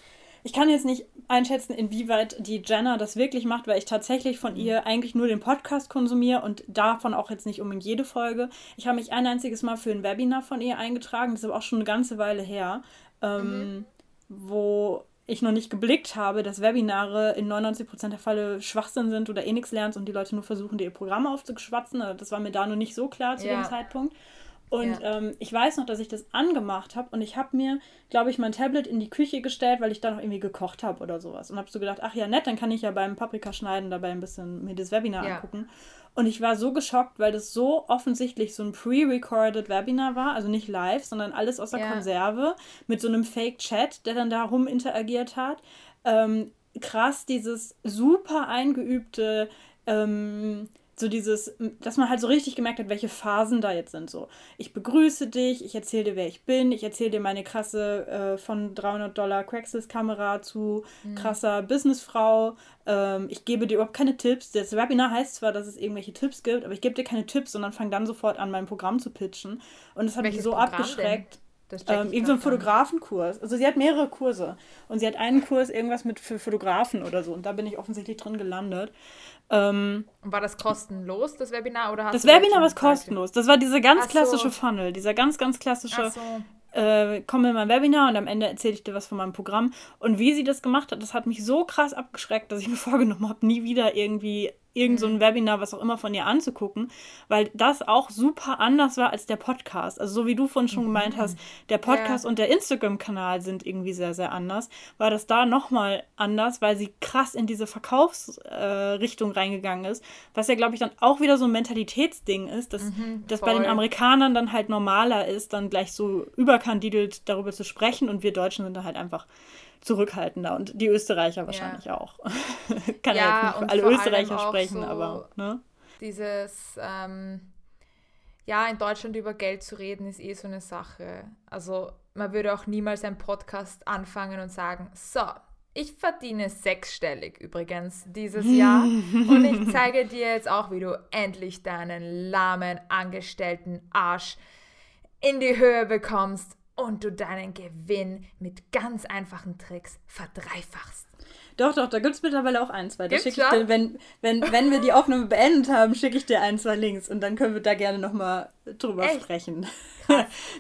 A: ich kann jetzt nicht einschätzen, inwieweit die Jenna das wirklich macht, weil ich tatsächlich
B: Mhm.
A: von ihr eigentlich nur den Podcast konsumiere und davon auch jetzt nicht unbedingt jede Folge. Ich habe mich ein einziges Mal für ein Webinar von ihr eingetragen, das ist aber auch schon eine ganze Weile her, ähm,
B: Mhm.
A: wo ich noch nicht geblickt habe, dass Webinare in 99% der Fälle Schwachsinn sind oder eh nichts lernst und die Leute nur versuchen, dir ihr Programm aufzuschwatzen. Also das war mir da noch nicht so klar zu
B: Ja.
A: dem Zeitpunkt. Und
B: Ja.
A: ähm, ich weiß noch, dass ich das angemacht habe und ich habe mir, glaube ich, mein Tablet in die Küche gestellt, weil ich da noch irgendwie gekocht habe oder sowas. Und habe so gedacht, ach ja, nett, dann kann ich ja beim Paprika schneiden dabei ein bisschen mir das Webinar
B: Ja.
A: angucken. Und ich war so geschockt, weil das so offensichtlich so ein pre-recorded Webinar war, also nicht live, sondern alles aus der
B: Ja.
A: Konserve mit so einem Fake-Chat, der dann da rum interagiert hat. Ähm, krass, dieses super eingeübte, ähm, so dieses, dass man halt so richtig gemerkt hat, welche Phasen da jetzt sind. So, ich begrüße dich, ich erzähle dir, wer ich bin, ich erzähle dir meine krasse äh, von 300 Dollar Craigslist-Kamera zu krasser Businessfrau. Ähm, ich gebe dir überhaupt keine Tipps. Das Webinar heißt zwar, dass es irgendwelche Tipps gibt, aber ich gebe dir keine Tipps, sondern fange dann sofort an, mein Programm zu pitchen. Und das hat mich
B: Welches
A: so
B: Programm
A: abgeschreckt.
B: Check
A: Ähm, irgend so ein. Fotografenkurs. Also sie hat mehrere Kurse. Und sie hat einen Kurs irgendwas mit für Fotografen oder so. Und da bin ich offensichtlich drin gelandet. Ähm,
B: Und war das kostenlos, das Webinar? Oder hast
A: das Webinar war kostenlos. Das war dieser ganz
B: Ach so.
A: klassische Funnel. Dieser ganz, ganz klassische,
B: Ach so.
A: äh, komm in mein Webinar und am Ende erzähle ich dir was von meinem Programm. Und wie sie das gemacht hat, das hat mich so krass abgeschreckt, dass ich mir vorgenommen habe, nie wieder irgendwie irgend so ein Webinar, was auch immer von ihr anzugucken, weil das auch super anders war als der Podcast. Also so wie du vorhin schon gemeint hast, der Podcast
B: Ja.
A: und der Instagram-Kanal sind irgendwie sehr, sehr anders, war das da nochmal anders, weil sie krass in diese Verkaufsrichtung äh, reingegangen ist, was ja, glaube ich, dann auch wieder so ein Mentalitätsding ist, dass das bei den. Amerikanern dann halt normaler ist, dann gleich so überkandidelt darüber zu sprechen und wir Deutschen sind da halt einfach zurückhaltender und die Österreicher wahrscheinlich auch. Kann ja,
B: Ja,
A: jetzt nicht für alle Österreicher sprechen,
B: so-
A: aber ne?
B: Dieses, ähm, ja, in Deutschland über Geld zu reden, ist eh so eine Sache. Also man würde auch niemals einen Podcast anfangen und sagen, so, ich verdiene sechsstellig übrigens dieses Jahr und ich zeige dir jetzt auch, wie du endlich deinen lahmen Angestellten Arsch in die Höhe bekommst und du deinen Gewinn mit ganz einfachen Tricks verdreifachst.
A: Doch, doch, da gibt es mittlerweile auch ein, zwei. Da ich dir, wenn, wenn, wenn wir die Aufnahme beendet haben, schicke ich dir ein, zwei Links und dann können wir da gerne nochmal drüber Echt? sprechen.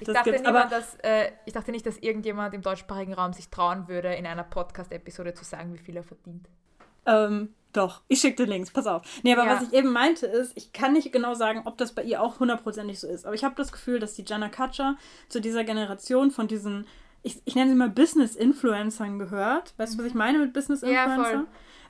B: Ich, dachte niemand, dass, äh, ich dachte nicht, dass irgendjemand im deutschsprachigen Raum sich trauen würde, in einer Podcast-Episode zu sagen, wie viel er verdient.
A: Ähm, doch, ich schicke dir Links, pass auf. Nee, aber ja. was ich eben meinte ist, ich kann nicht genau sagen, ob das bei ihr auch hundertprozentig so ist, aber ich habe das Gefühl, dass die Jana Katscher zu dieser Generation von diesen ich, ich nenne sie mal Business-Influencern gehört. Weißt du, was ich mhm. meine mit Business-Influencer? Ja, voll.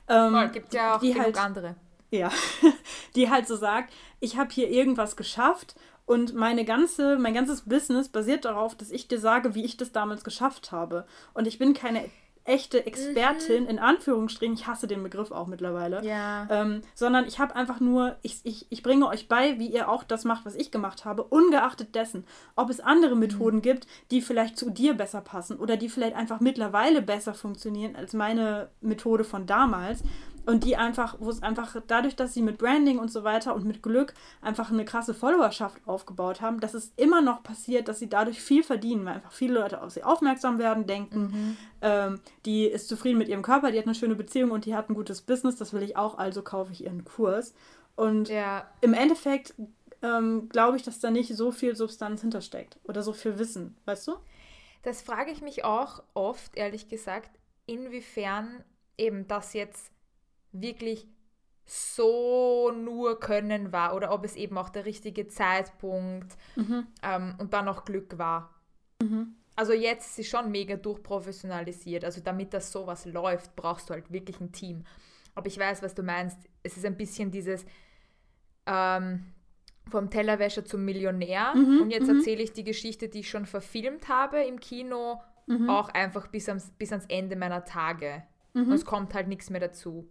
A: Ähm, voll. Gibt ja auch die halt, andere. Ja, die halt so sagt, ich habe hier irgendwas geschafft und meine ganze, mein ganzes Business basiert darauf, dass ich dir sage, wie ich das damals geschafft habe. Und ich bin keine echte Expertin, mhm. in Anführungsstrichen, ich hasse den Begriff auch mittlerweile, ja. ähm, sondern ich habe einfach nur, ich, ich, ich bringe euch bei, wie ihr auch das macht, was ich gemacht habe, ungeachtet dessen, ob es andere mhm. Methoden mhm. gibt, die vielleicht zu dir besser passen oder die vielleicht einfach mittlerweile besser funktionieren als meine Methode von damals und die einfach, wo es einfach dadurch, dass sie mit Branding und so weiter und mit Glück einfach eine krasse Followerschaft aufgebaut haben, dass es immer noch passiert, dass sie dadurch viel verdienen, weil einfach viele Leute auf sie aufmerksam werden, denken, mhm. ähm, die ist zufrieden mit ihrem Körper, die hat eine schöne Beziehung und die hat ein gutes Business, das will ich auch, also kaufe ich ihren Kurs. Und ja. im Endeffekt ähm, glaube ich, dass da nicht so viel Substanz hintersteckt oder so viel Wissen, weißt du?
B: Das frage ich mich auch oft, ehrlich gesagt, inwiefern eben das jetzt wirklich so nur Können war oder ob es eben auch der richtige Zeitpunkt mhm. ähm, und dann noch Glück war. Mhm. Also jetzt ist sie schon mega durchprofessionalisiert. Also damit das sowas läuft, brauchst du halt wirklich ein Team. Aber ich weiß, was du meinst. Es ist ein bisschen dieses ähm, vom Tellerwäscher zum Millionär. Mhm, und jetzt mhm. erzähle ich die Geschichte, die ich schon verfilmt habe im Kino, mhm. auch einfach bis, ans, bis ans Ende meiner Tage. Und es kommt halt nichts mehr dazu.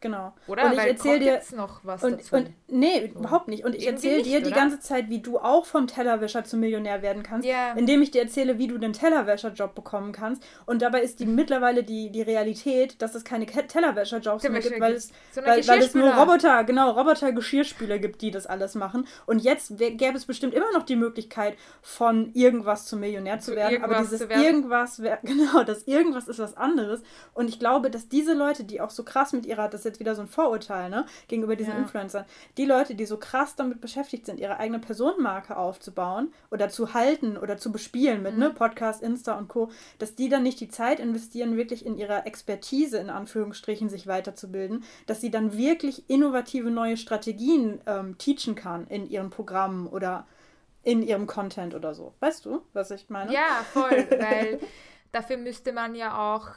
A: Genau. Oder? Und ich erzähle dir jetzt noch was und, dazu. Und, nee, überhaupt nicht. Und ich erzähle dir die ganze Zeit, wie du auch vom Tellerwäscher zum Millionär werden kannst, yeah. indem ich dir erzähle, wie du den Tellerwäscherjob bekommen kannst. Und dabei ist die mhm. mittlerweile die, die Realität, dass es keine Tellerwäscherjobs mehr gibt, weil es, so weil, weil es nur Roboter, genau, Roboter-Geschirrspüler gibt, die das alles machen. Und jetzt gäbe es bestimmt immer noch die Möglichkeit, von irgendwas zum Millionär zu, zu werden. Aber dieses irgendwas, genau, das irgendwas ist was anderes. Und ich glaube, dass diese Leute, die auch so krass mit ihrer, das jetzt wieder so ein Vorurteil, ne, gegenüber diesen ja. Influencern. Die Leute, die so krass damit beschäftigt sind, ihre eigene Personenmarke aufzubauen oder zu halten oder zu bespielen mit, ne, mhm. ne, Podcast, Insta und Co., dass die dann nicht die Zeit investieren, wirklich in ihrer Expertise, in Anführungsstrichen, sich weiterzubilden, dass sie dann wirklich innovative neue Strategien ähm, teachen kann in ihren Programmen oder in ihrem Content oder so. Weißt du, was ich meine?
B: Ja, voll, weil dafür müsste man ja auch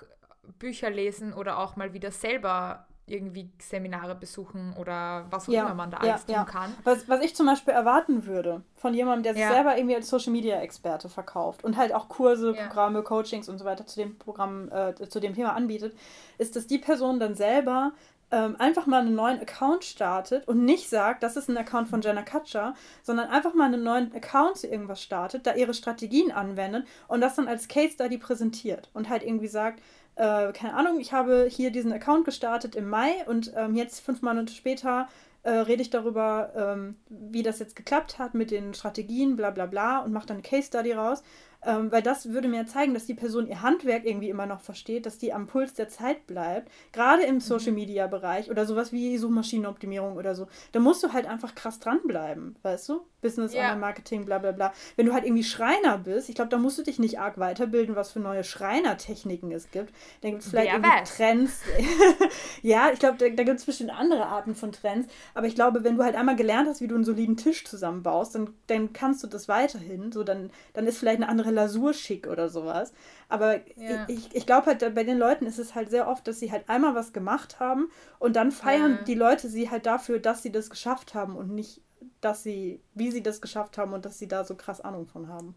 B: Bücher lesen oder auch mal wieder selber irgendwie Seminare besuchen oder was auch ja, immer man da alles ja, tun kann.
A: Was, was ich zum Beispiel erwarten würde von jemandem, der sich selber irgendwie als Social Media Experte verkauft und halt auch Kurse, Programme, Coachings und so weiter zu dem Programm, äh, zu dem Thema anbietet, ist, dass die Person dann selber ähm, einfach mal einen neuen Account startet und nicht sagt, das ist ein Account von Jenna Kutcher, sondern einfach mal einen neuen Account zu irgendwas startet, da ihre Strategien anwendet und das dann als Case Study präsentiert und halt irgendwie sagt, äh, keine Ahnung, ich habe hier diesen Account gestartet im Mai und ähm, jetzt fünf Monate später äh, rede ich darüber, ähm, wie das jetzt geklappt hat mit den Strategien, bla bla bla und mache dann eine Case Study raus. Ähm, weil das würde mir zeigen, dass die Person ihr Handwerk irgendwie immer noch versteht, dass die am Puls der Zeit bleibt. Gerade im mhm. Social Media Bereich oder sowas wie Suchmaschinenoptimierung oder so. Da musst du halt einfach krass dranbleiben, weißt du? Business, ja. Online-Marketing, bla bla bla. Wenn du halt irgendwie Schreiner bist, ich glaube, da musst du dich nicht arg weiterbilden, was für neue Schreinertechniken es gibt. Da gibt es vielleicht Wer irgendwie weiß. Trends. ja, ich glaube, da, da gibt es bestimmt andere Arten von Trends. Aber ich glaube, wenn du halt einmal gelernt hast, wie du einen soliden Tisch zusammenbaust, dann, dann kannst du das weiterhin. So, dann, dann ist vielleicht eine andere Lasur schick oder sowas. Aber ja. ich, ich glaube halt, bei den Leuten ist es halt sehr oft, dass sie halt einmal was gemacht haben und dann feiern ja. die Leute sie halt dafür, dass sie das geschafft haben und nicht dass sie, wie sie das geschafft haben und dass sie da so krass Ahnung von haben.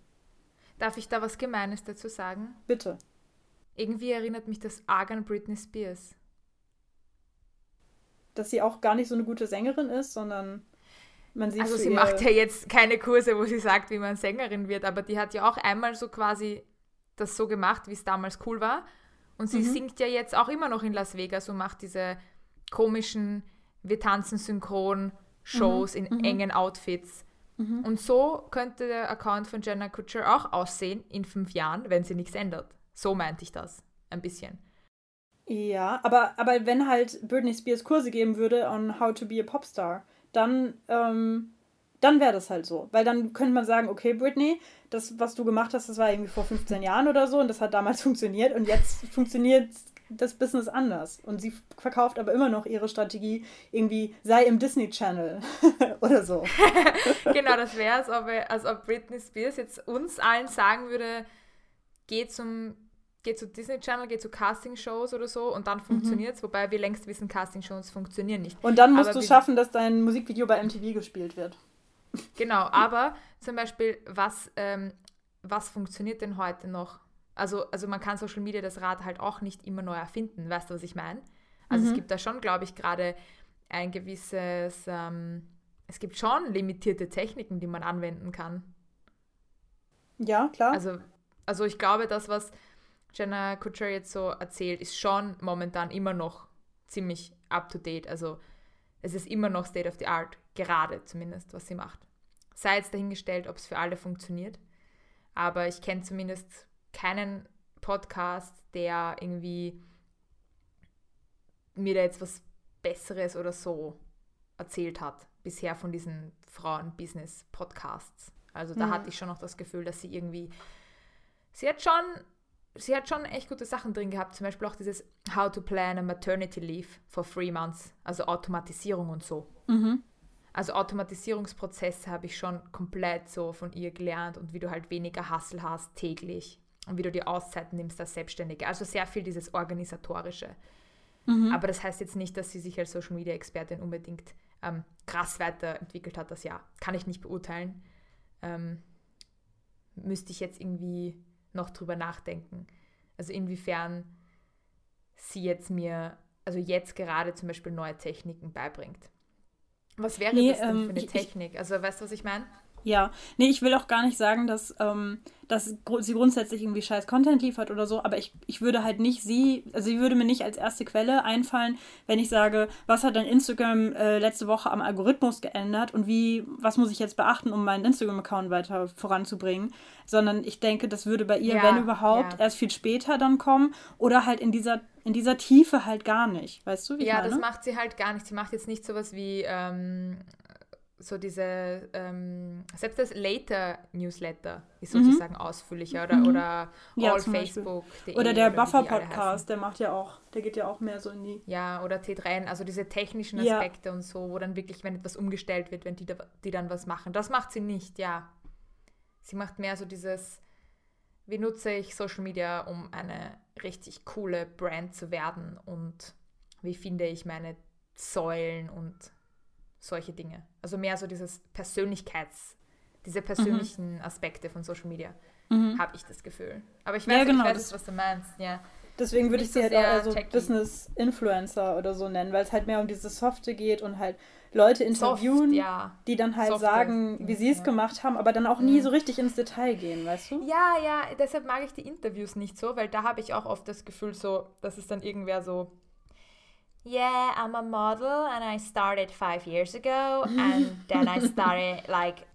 B: Darf ich da was Gemeines dazu sagen?
A: Bitte.
B: Irgendwie erinnert mich das arg an Britney Spears.
A: Dass sie auch gar nicht so eine gute Sängerin ist, sondern man sieht.
B: Also sie macht ja jetzt keine Kurse, wo sie sagt, wie man Sängerin wird, aber die hat ja auch einmal so quasi das so gemacht, wie es damals cool war. Und sie mhm. singt ja jetzt auch immer noch in Las Vegas und macht diese komischen, wir tanzen synchron Shows mhm. in mhm. engen Outfits. Mhm. Und so könnte der Account von Jenna Kutcher auch aussehen in fünf Jahren, wenn sie nichts ändert. So meinte ich das ein bisschen.
A: Ja, aber, aber wenn halt Britney Spears Kurse geben würde on how to be a Popstar, dann, ähm, dann wäre das halt so. Weil dann könnte man sagen, okay, Britney, das, was du gemacht hast, das war irgendwie vor 15 Jahren oder so und das hat damals funktioniert und jetzt funktioniert das Business anders. Und sie verkauft aber immer noch ihre Strategie, irgendwie sei im Disney Channel oder so.
B: genau, das wäre es, als ob Britney Spears jetzt uns allen sagen würde, geh zum geh zu Disney Channel, geh zu Casting-Shows oder so und dann funktioniert es, mhm. wobei wir längst wissen, Casting-Shows funktionieren nicht.
A: Und dann musst aber du schaffen, dass dein Musikvideo bei MTV gespielt wird.
B: Genau, aber zum Beispiel, was, ähm, was funktioniert denn heute noch? Also, also man kann Social Media das Rad halt auch nicht immer neu erfinden, weißt du, was ich meine? Also mhm. es gibt da schon, glaube ich, gerade ein gewisses, ähm, es gibt schon limitierte Techniken, die man anwenden kann.
A: Ja, klar.
B: Also, also ich glaube, das, was Jenna Kutcher jetzt so erzählt, ist schon momentan immer noch ziemlich up-to-date. Also es ist immer noch State of the Art, gerade zumindest, was sie macht. Sei jetzt dahingestellt, ob es für alle funktioniert. Aber ich kenne zumindest keinen Podcast, der irgendwie mir da jetzt was Besseres oder so erzählt hat, bisher von diesen Frauen-Business-Podcasts. Also da mhm. hatte ich schon noch das Gefühl, dass sie irgendwie, sie hat schon, sie hat schon echt gute Sachen drin gehabt, zum Beispiel auch dieses How to Plan a Maternity Leave for Three Months, also Automatisierung und so. Mhm. Also Automatisierungsprozesse habe ich schon komplett so von ihr gelernt und wie du halt weniger Hassel hast täglich und wie du die Auszeiten nimmst als Selbstständige. Also sehr viel dieses Organisatorische. Mhm. Aber das heißt jetzt nicht, dass sie sich als Social Media Expertin unbedingt ähm, krass weiterentwickelt hat. Das ja, kann ich nicht beurteilen. Ähm, müsste ich jetzt irgendwie noch drüber nachdenken. Also inwiefern sie jetzt mir, also jetzt gerade zum Beispiel neue Techniken beibringt. Was wäre nee, das denn ähm, für eine ich, Technik? Also weißt du, was ich meine?
A: Ja, nee, ich will auch gar nicht sagen, dass, ähm, dass sie grundsätzlich irgendwie scheiß Content liefert oder so, aber ich, ich würde halt nicht sie, also sie würde mir nicht als erste Quelle einfallen, wenn ich sage, was hat dein Instagram äh, letzte Woche am Algorithmus geändert und wie, was muss ich jetzt beachten, um meinen Instagram-Account weiter voranzubringen, sondern ich denke, das würde bei ihr, ja, wenn überhaupt, ja. erst viel später dann kommen oder halt in dieser in dieser Tiefe halt gar nicht, weißt du?
B: Wie ja, das macht sie halt gar nicht. Sie macht jetzt nicht sowas wie ähm, so diese, ähm, selbst das Later-Newsletter ist mhm. sozusagen mhm. ausführlicher oder, mhm. oder
A: ja, All Facebook. Oder der Buffer-Podcast, der macht ja auch, der geht ja auch mehr so in die.
B: Ja, oder T3, also diese technischen Aspekte ja. und so, wo dann wirklich, wenn etwas umgestellt wird, wenn die, die dann was machen. Das macht sie nicht, ja. Sie macht mehr so dieses, wie nutze ich Social Media, um eine richtig coole Brand zu werden und wie finde ich meine Säulen und solche Dinge. Also mehr so dieses Persönlichkeits, diese persönlichen mhm. Aspekte von Social Media, mhm. habe ich das Gefühl. Aber ich weiß, ja, genau, ich weiß was du meinst, ja.
A: Deswegen würde ich sie halt auch so Business Influencer oder so nennen, weil es halt mehr um dieses Softe geht und halt Leute interviewen, Soft, ja. die dann halt Soft sagen, wie sie es ja. gemacht haben, aber dann auch nie mhm. so richtig ins Detail gehen, weißt du?
B: Ja, ja, deshalb mag ich die Interviews nicht so, weil da habe ich auch oft das Gefühl so, dass es dann irgendwer so yeah, I'm a model and I started five years ago and then I started like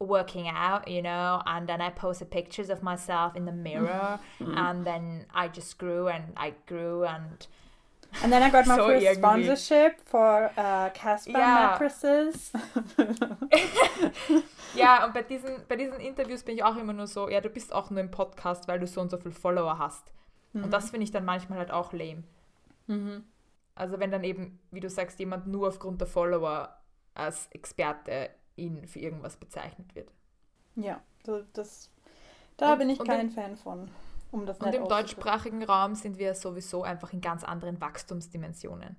B: working out, you know, and then I posted pictures of myself in the mirror mm-hmm. and then I just grew and I grew and
A: and then I got my so first irgendwie. sponsorship for uh, Casper ja. mattresses.
B: ja, und bei diesen, bei diesen Interviews bin ich auch immer nur so, ja, du bist auch nur im Podcast, weil du so und so viele Follower hast. Mhm. Und das finde ich dann manchmal halt auch lame. Mhm. Also wenn dann eben, wie du sagst, jemand nur aufgrund der Follower als Experte ihn für irgendwas bezeichnet wird.
A: Ja, das, da und, bin ich kein im, Fan von. Um das
B: und im deutschsprachigen Raum sind wir sowieso einfach in ganz anderen Wachstumsdimensionen.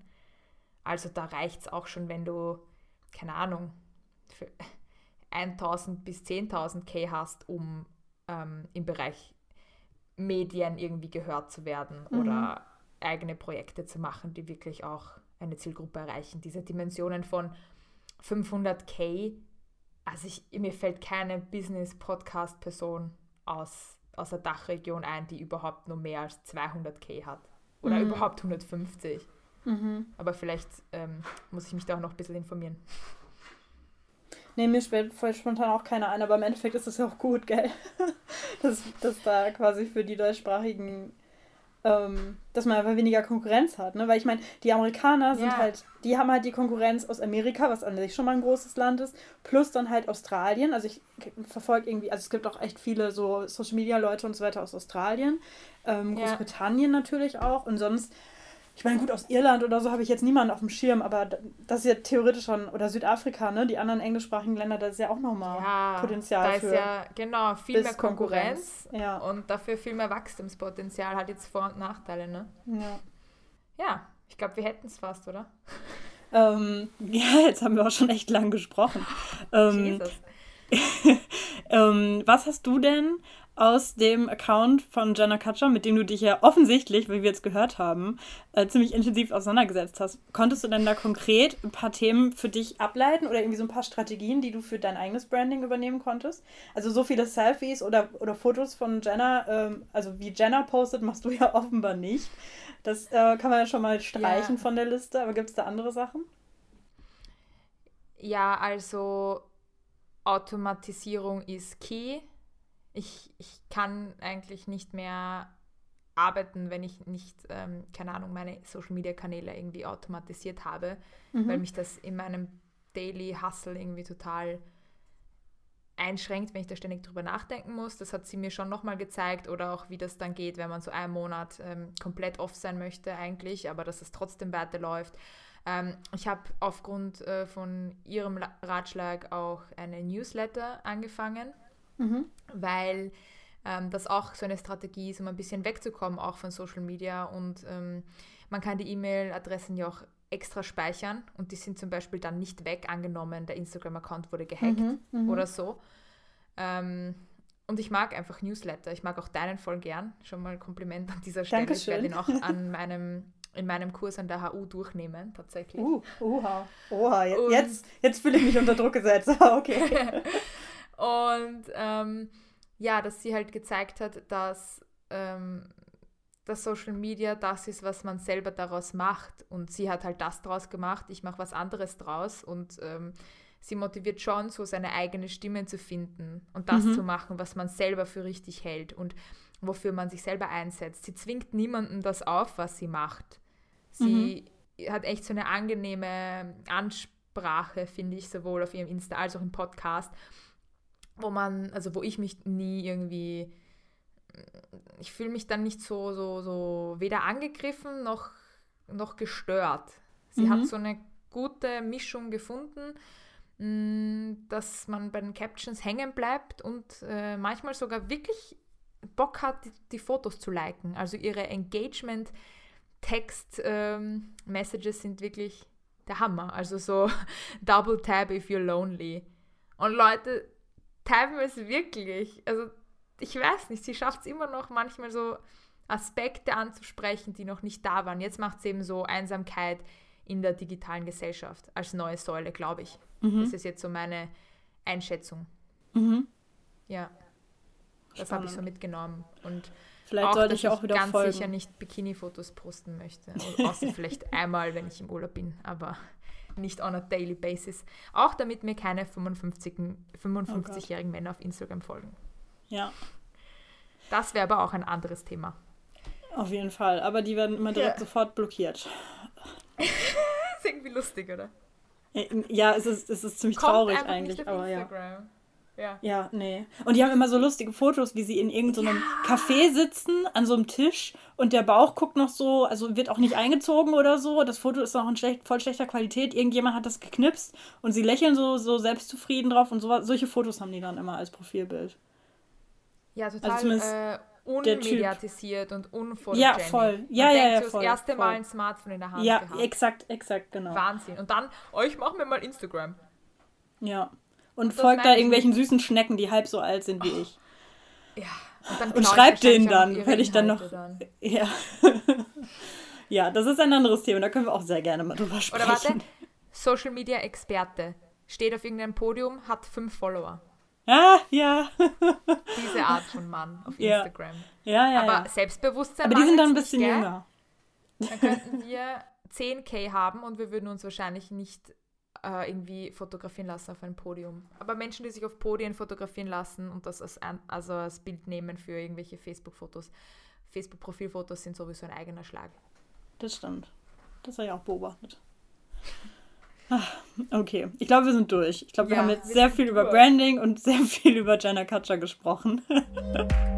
B: Also da reicht es auch schon, wenn du, keine Ahnung, 1000 bis 10.000 K hast, um ähm, im Bereich Medien irgendwie gehört zu werden mhm. oder eigene Projekte zu machen, die wirklich auch eine Zielgruppe erreichen. Diese Dimensionen von 500k, also ich, mir fällt keine Business-Podcast-Person aus, aus der Dachregion ein, die überhaupt nur mehr als 200k hat. Oder mhm. überhaupt 150. Mhm. Aber vielleicht ähm, muss ich mich da auch noch ein bisschen informieren.
A: Nee, mir fällt spontan auch keiner ein, aber im Endeffekt ist das ja auch gut, gell? dass, dass da quasi für die deutschsprachigen ähm, dass man einfach weniger Konkurrenz hat. Ne? Weil ich meine, die Amerikaner sind ja. halt, die haben halt die Konkurrenz aus Amerika, was an sich schon mal ein großes Land ist, plus dann halt Australien. Also ich verfolge irgendwie, also es gibt auch echt viele so Social Media Leute und so weiter aus Australien, ähm, Großbritannien ja. natürlich auch und sonst ich meine, gut, aus Irland oder so habe ich jetzt niemanden auf dem Schirm, aber das ist ja theoretisch schon, oder Südafrika, ne, die anderen englischsprachigen Länder, da ist ja auch nochmal ja, Potenzial
B: da ist ja, genau, viel mehr Konkurrenz, Konkurrenz. Ja. und dafür viel mehr Wachstumspotenzial, hat jetzt Vor- und Nachteile, ne? Ja. Ja, ich glaube, wir hätten es fast, oder?
A: Ähm, ja, jetzt haben wir auch schon echt lang gesprochen. ähm, Jesus. ähm, was hast du denn aus dem Account von Jenna Kutcher, mit dem du dich ja offensichtlich, wie wir jetzt gehört haben, äh, ziemlich intensiv auseinandergesetzt hast. Konntest du denn da konkret ein paar Themen für dich ableiten oder irgendwie so ein paar Strategien, die du für dein eigenes Branding übernehmen konntest? Also so viele Selfies oder, oder Fotos von Jenna, ähm, also wie Jenna postet, machst du ja offenbar nicht. Das äh, kann man ja schon mal streichen ja. von der Liste, aber gibt es da andere Sachen?
B: Ja, also Automatisierung ist key ich, ich kann eigentlich nicht mehr arbeiten, wenn ich nicht, ähm, keine Ahnung, meine Social-Media-Kanäle irgendwie automatisiert habe, mhm. weil mich das in meinem Daily Hustle irgendwie total einschränkt, wenn ich da ständig drüber nachdenken muss. Das hat sie mir schon nochmal gezeigt oder auch wie das dann geht, wenn man so einen Monat ähm, komplett off sein möchte eigentlich, aber dass es trotzdem weiterläuft. Ähm, ich habe aufgrund äh, von ihrem Ratschlag auch eine Newsletter angefangen mhm. weil ähm, das auch so eine Strategie ist, um ein bisschen wegzukommen, auch von Social Media. Und ähm, man kann die E-Mail-Adressen ja auch extra speichern und die sind zum Beispiel dann nicht weg, angenommen, der Instagram-Account wurde gehackt mhm, mhm. oder so. Ähm, und ich mag einfach Newsletter. Ich mag auch deinen voll gern. Schon mal ein Kompliment an dieser Stelle. Dankeschön. Ich werde ihn auch an meinem, in meinem Kurs an der HU durchnehmen, tatsächlich. Uh,
A: oha, oha. Jetzt, jetzt fühle ich mich unter Druck gesetzt. okay.
B: Und ähm, ja, dass sie halt gezeigt hat, dass ähm, das Social Media das ist, was man selber daraus macht. Und sie hat halt das draus gemacht, ich mache was anderes draus. Und ähm, sie motiviert schon, so seine eigene Stimme zu finden und das mhm. zu machen, was man selber für richtig hält und wofür man sich selber einsetzt. Sie zwingt niemanden das auf, was sie macht. Sie mhm. hat echt so eine angenehme Ansprache, finde ich, sowohl auf ihrem Insta als auch im Podcast wo man, also wo ich mich nie irgendwie, ich fühle mich dann nicht so, so, so weder angegriffen noch, noch gestört. Sie mhm. hat so eine gute Mischung gefunden, mm, dass man bei den Captions hängen bleibt und äh, manchmal sogar wirklich Bock hat, die, die Fotos zu liken. Also ihre Engagement-Text-Messages ähm, sind wirklich der Hammer. Also so Double Tap if you're lonely. Und Leute teilweise wirklich. Also ich weiß nicht, sie schafft es immer noch manchmal so Aspekte anzusprechen, die noch nicht da waren. Jetzt macht sie eben so Einsamkeit in der digitalen Gesellschaft als neue Säule, glaube ich. Mhm. Das ist jetzt so meine Einschätzung. Mhm. Ja. Das habe ich so mitgenommen. Und vielleicht auch, sollte ich auch wieder ganz folgen. sicher nicht Bikini-Fotos posten möchte. Außer vielleicht einmal, wenn ich im Urlaub bin. Aber nicht on a daily basis. Auch damit mir keine 55-jährigen 55 oh Männer auf Instagram folgen. Ja. Das wäre aber auch ein anderes Thema.
A: Auf jeden Fall, aber die werden immer direkt ja. sofort blockiert.
B: ist irgendwie lustig, oder?
A: Ja, es ist, es ist ziemlich Kommt traurig eigentlich, aber Instagram. ja. Ja. Ja, nee. Und die haben immer so lustige Fotos, wie sie in irgendeinem ja. Café sitzen, an so einem Tisch und der Bauch guckt noch so, also wird auch nicht eingezogen oder so. Das Foto ist noch in schlecht, voll schlechter Qualität. Irgendjemand hat das geknipst und sie lächeln so, so selbstzufrieden drauf und so, solche Fotos haben die dann immer als Profilbild.
B: Ja, total also äh, unmediatisiert und unfotogenic. Ja, voll. Ja, ja, ja, voll. Das erste voll. Mal ein Smartphone in der Hand
A: Ja, gehabt. exakt, exakt, genau.
B: Wahnsinn. Und dann, oh, ich mache mir mal Instagram.
A: Ja. Und folgt da irgendwelchen süßen Schnecken, die halb so alt sind wie ich. Ja. Und, und schreibt denen dann, wenn ich dann noch. Dann. Ja. ja, das ist ein anderes Thema, da können wir auch sehr gerne mal drüber sprechen. Oder warte,
B: Social Media Experte steht auf irgendeinem Podium, hat fünf Follower.
A: Ah, ja.
B: Diese Art von Mann auf Instagram.
A: Ja, ja.
B: Aber ja. Selbstbewusstsein.
A: Aber die sind dann ein bisschen nicht, jünger.
B: Dann könnten wir 10k haben und wir würden uns wahrscheinlich nicht äh, irgendwie fotografieren lassen auf einem Podium. Aber Menschen, die sich auf Podien fotografieren lassen und das als, also als Bild nehmen für irgendwelche Facebook-Fotos, Facebook-Profilfotos sind sowieso ein eigener Schlag.
A: Das stimmt. Das habe ich auch beobachtet. Okay, ich glaube, wir sind durch. Ich glaube, wir ja, haben jetzt wir sehr viel durch. über Branding und sehr viel über Jenna Kutcher gesprochen.